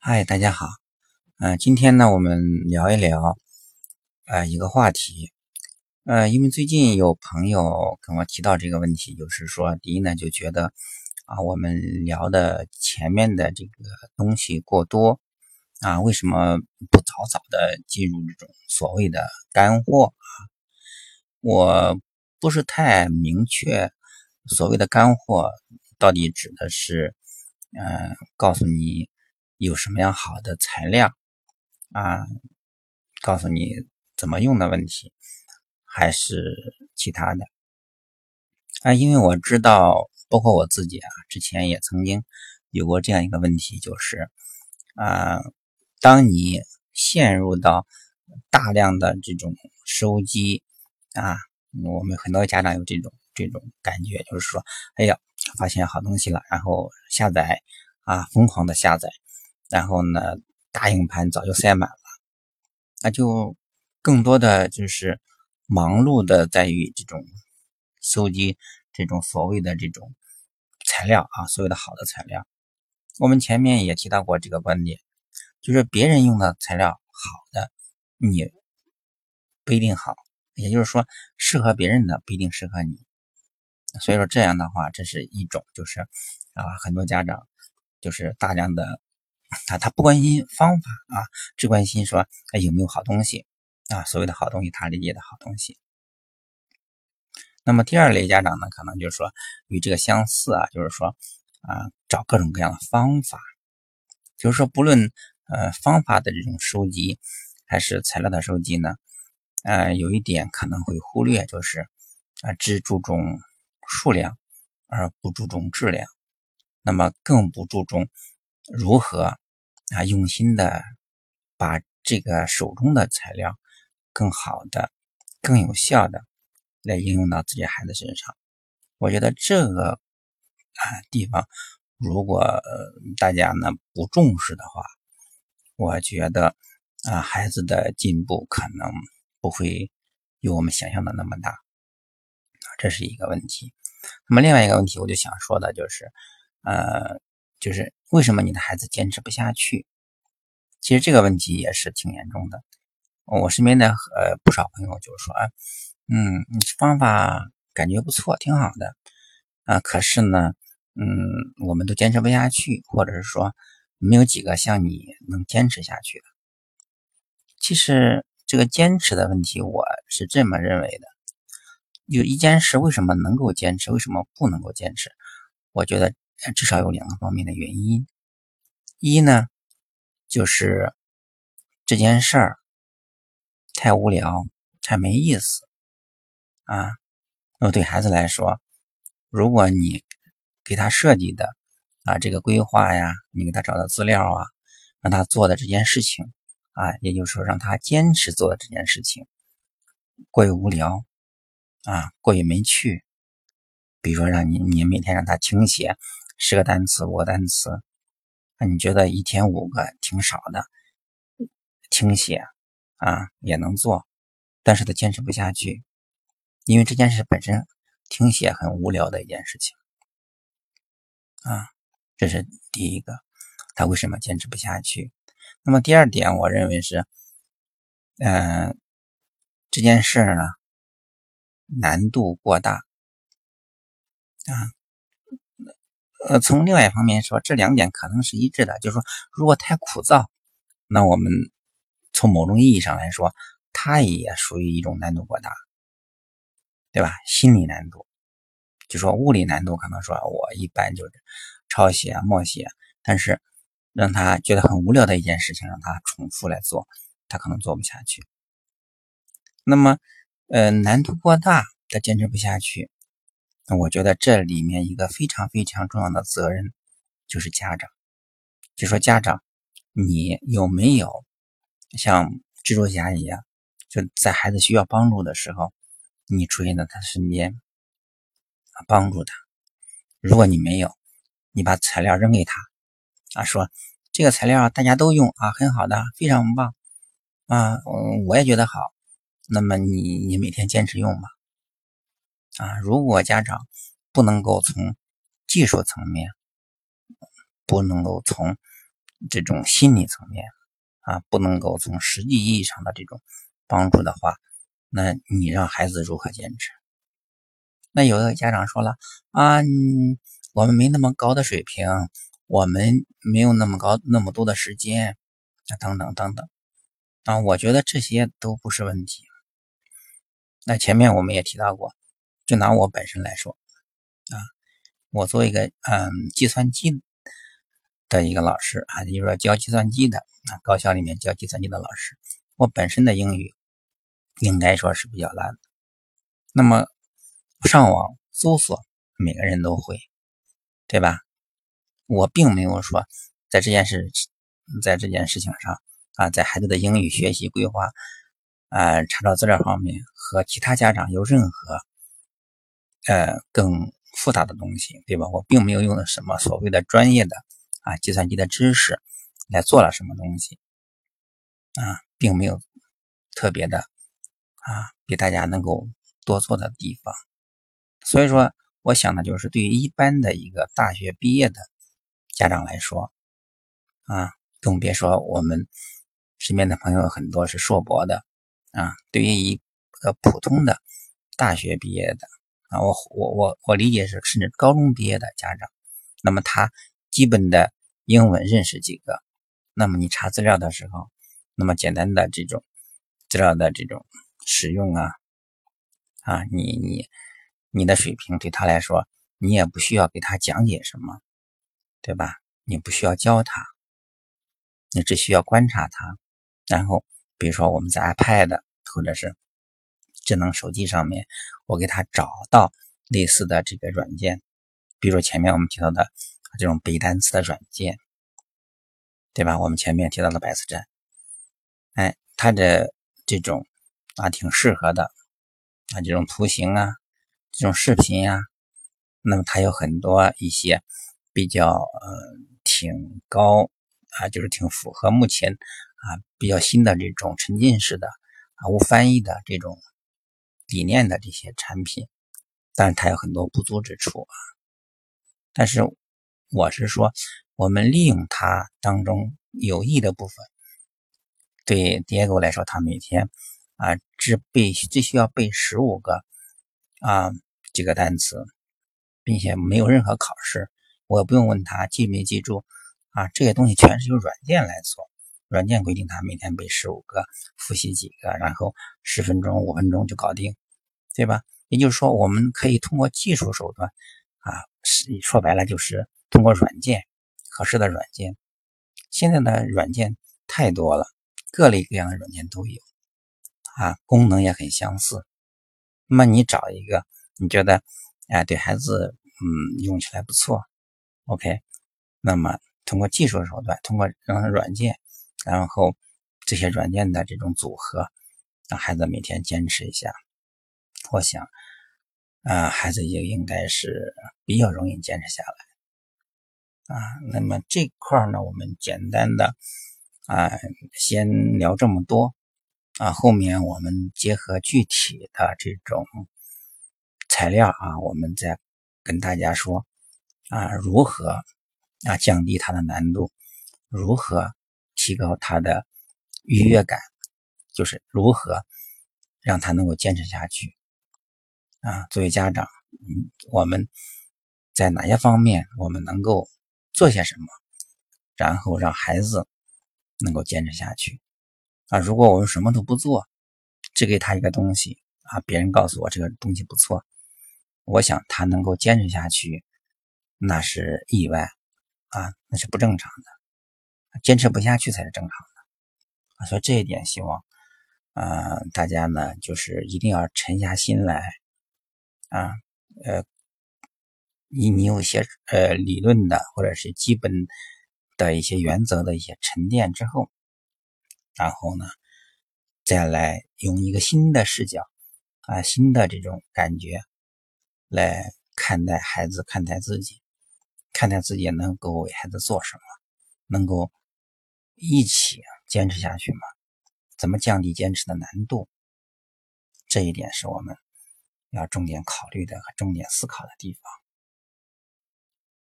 嗨，大家好。嗯、今天呢，我们聊一聊呃一个话题。呃，因为最近有朋友跟我提到这个问题，就是说，第一呢，就觉得啊，我们聊的前面的这个东西过多啊，为什么不早早的进入这种所谓的干货啊？我不是太明确，所谓的干货到底指的是，嗯、告诉你有什么样好的材料啊，告诉你怎么用的问题，还是其他的啊？因为我知道，包括我自己啊，之前也曾经有过这样一个问题，就是啊，当你陷入到大量的这种收集啊，我们很多家长有这种这种感觉，就是说，哎呀，发现好东西了，然后下载啊，疯狂的下载。然后呢，大硬盘早就塞满了，那就更多的就是忙碌的在于这种搜集这种所谓的这种材料啊，所谓的好的材料。我们前面也提到过这个观点，就是别人用的材料好的，你不一定好，也就是说，适合别人的不一定适合你。所以说这样的话，这是一种就是啊，很多家长就是大量的。他他不关心方法啊，只关心说哎有没有好东西啊。所谓的好东西，他理解的好东西。那么第二类家长呢，可能就是说与这个相似啊，就是说啊找各种各样的方法，就是说不论呃方法的这种收集还是材料的收集呢，呃有一点可能会忽略，就是啊只注重数量而不注重质量，那么更不注重。如何啊用心的把这个手中的材料更好的、更有效的来应用到自己孩子身上？我觉得这个啊地方，如果大家呢不重视的话，我觉得啊孩子的进步可能不会有我们想象的那么大，这是一个问题。那么另外一个问题，我就想说的就是，呃。就是为什么你的孩子坚持不下去？其实这个问题也是挺严重的。我身边的呃不少朋友就是说，嗯，方法感觉不错，挺好的啊，可是呢，嗯，我们都坚持不下去，或者是说没有几个像你能坚持下去的。其实这个坚持的问题，我是这么认为的：有一件事为什么能够坚持，为什么不能够坚持？我觉得。至少有两个方面的原因，一呢，就是这件事儿太无聊、太没意思啊。那么对孩子来说，如果你给他设计的啊这个规划呀，你给他找的资料啊，让他做的这件事情啊，也就是说让他坚持做的这件事情过于无聊啊，过于没趣，比如说让你你每天让他听写。十个单词，五个单词，那你觉得一天五个挺少的？听写啊也能做，但是他坚持不下去，因为这件事本身听写很无聊的一件事情啊，这是第一个，他为什么坚持不下去？那么第二点，我认为是，嗯，这件事呢难度过大啊。呃，从另外一方面说，这两点可能是一致的，就是说，如果太枯燥，那我们从某种意义上来说，它也属于一种难度过大，对吧？心理难度，就说物理难度，可能说我一般就是抄写、默写，但是让他觉得很无聊的一件事情，让他重复来做，他可能做不下去。那么，呃，难度过大，他坚持不下去。那我觉得这里面一个非常非常重要的责任就是家长，就说家长，你有没有像蜘蛛侠一样，就在孩子需要帮助的时候，你出现在他身边啊，帮助他。如果你没有，你把材料扔给他啊，说这个材料大家都用啊，很好的，非常棒啊，嗯，我也觉得好。那么你你每天坚持用吧。啊，如果家长不能够从技术层面，不能够从这种心理层面啊，不能够从实际意义上的这种帮助的话，那你让孩子如何坚持？那有的家长说了啊，我们没那么高的水平，我们没有那么高那么多的时间，啊，等等等等啊，我觉得这些都不是问题。那前面我们也提到过，就拿我本身来说啊，我做一个嗯计算机的一个老师啊，就是说教计算机的啊，高校里面教计算机的老师，我本身的英语应该说是比较烂的。那么上网搜索，每个人都会，对吧？我并没有说在这件事，在这件事情上啊，在孩子的英语学习规划啊查找资料方面和其他家长有任何呃更复杂的东西，对吧？我并没有用的什么所谓的专业的啊计算机的知识来做了什么东西啊，并没有特别的啊比大家能够多做的地方。所以说，我想的就是，对于一般的一个大学毕业的家长来说，啊，更别说我们身边的朋友很多是硕博的，啊，对于一个普通的大学毕业的，啊，我我我我理解是甚至高中毕业的家长，那么他基本的英文认识几个，那么你查资料的时候，那么简单的这种资料的这种使用啊，啊，你你。你的水平对他来说，你也不需要给他讲解什么，对吧？你不需要教他，你只需要观察他。然后，比如说我们在 iPad 或者是智能手机上面，我给他找到类似的这个软件，比如说前面我们提到的这种背单词的软件，对吧？我们前面提到的百词斩，哎，它的这种啊挺适合的啊，这种图形啊。这种视频呀，那么它有很多一些比较呃挺高啊，就是挺符合目前啊比较新的这种沉浸式的啊无翻译的这种理念的这些产品，但是它有很多不足之处啊。但是我是说，我们利用它当中有益的部分，对 Diego 来说，他每天啊只背只需要背十五个啊。几个单词，并且没有任何考试，我也不用问他记没记住啊，这些东西全是由软件来做，软件规定他每天背十五个，复习几个，然后十分钟、五分钟就搞定，对吧？也就是说，我们可以通过技术手段啊，说白了就是通过软件，合适的软件。现在的软件太多了，各类各样的软件都有啊，功能也很相似。那么你找一个。你觉得，哎，对孩子，嗯，用起来不错，OK。那么通过技术手段，通过让软件，然后这些软件的这种组合，让孩子每天坚持一下，我想，啊，孩子也应该是比较容易坚持下来，啊。那么这块呢，我们简单的啊，先聊这么多，啊，后面我们结合具体的这种。材料啊，我们再跟大家说啊，如何啊降低它的难度，如何提高他的愉悦感，就是如何让他能够坚持下去啊。作为家长，嗯，我们在哪些方面我们能够做些什么，然后让孩子能够坚持下去啊？如果我们什么都不做，只给他一个东西啊，别人告诉我这个东西不错。我想他能够坚持下去，那是意外啊，那是不正常的。坚持不下去才是正常的，所以这一点希望啊大家呢就是一定要沉下心来啊，呃，你你有些呃理论的或者是基本的一些原则的一些沉淀之后，然后呢再来用一个新的视角啊，新的这种感觉。来看待孩子，看待自己，看待自己能够为孩子做什么，能够一起坚持下去吗？怎么降低坚持的难度？这一点是我们要重点考虑的和重点思考的地方。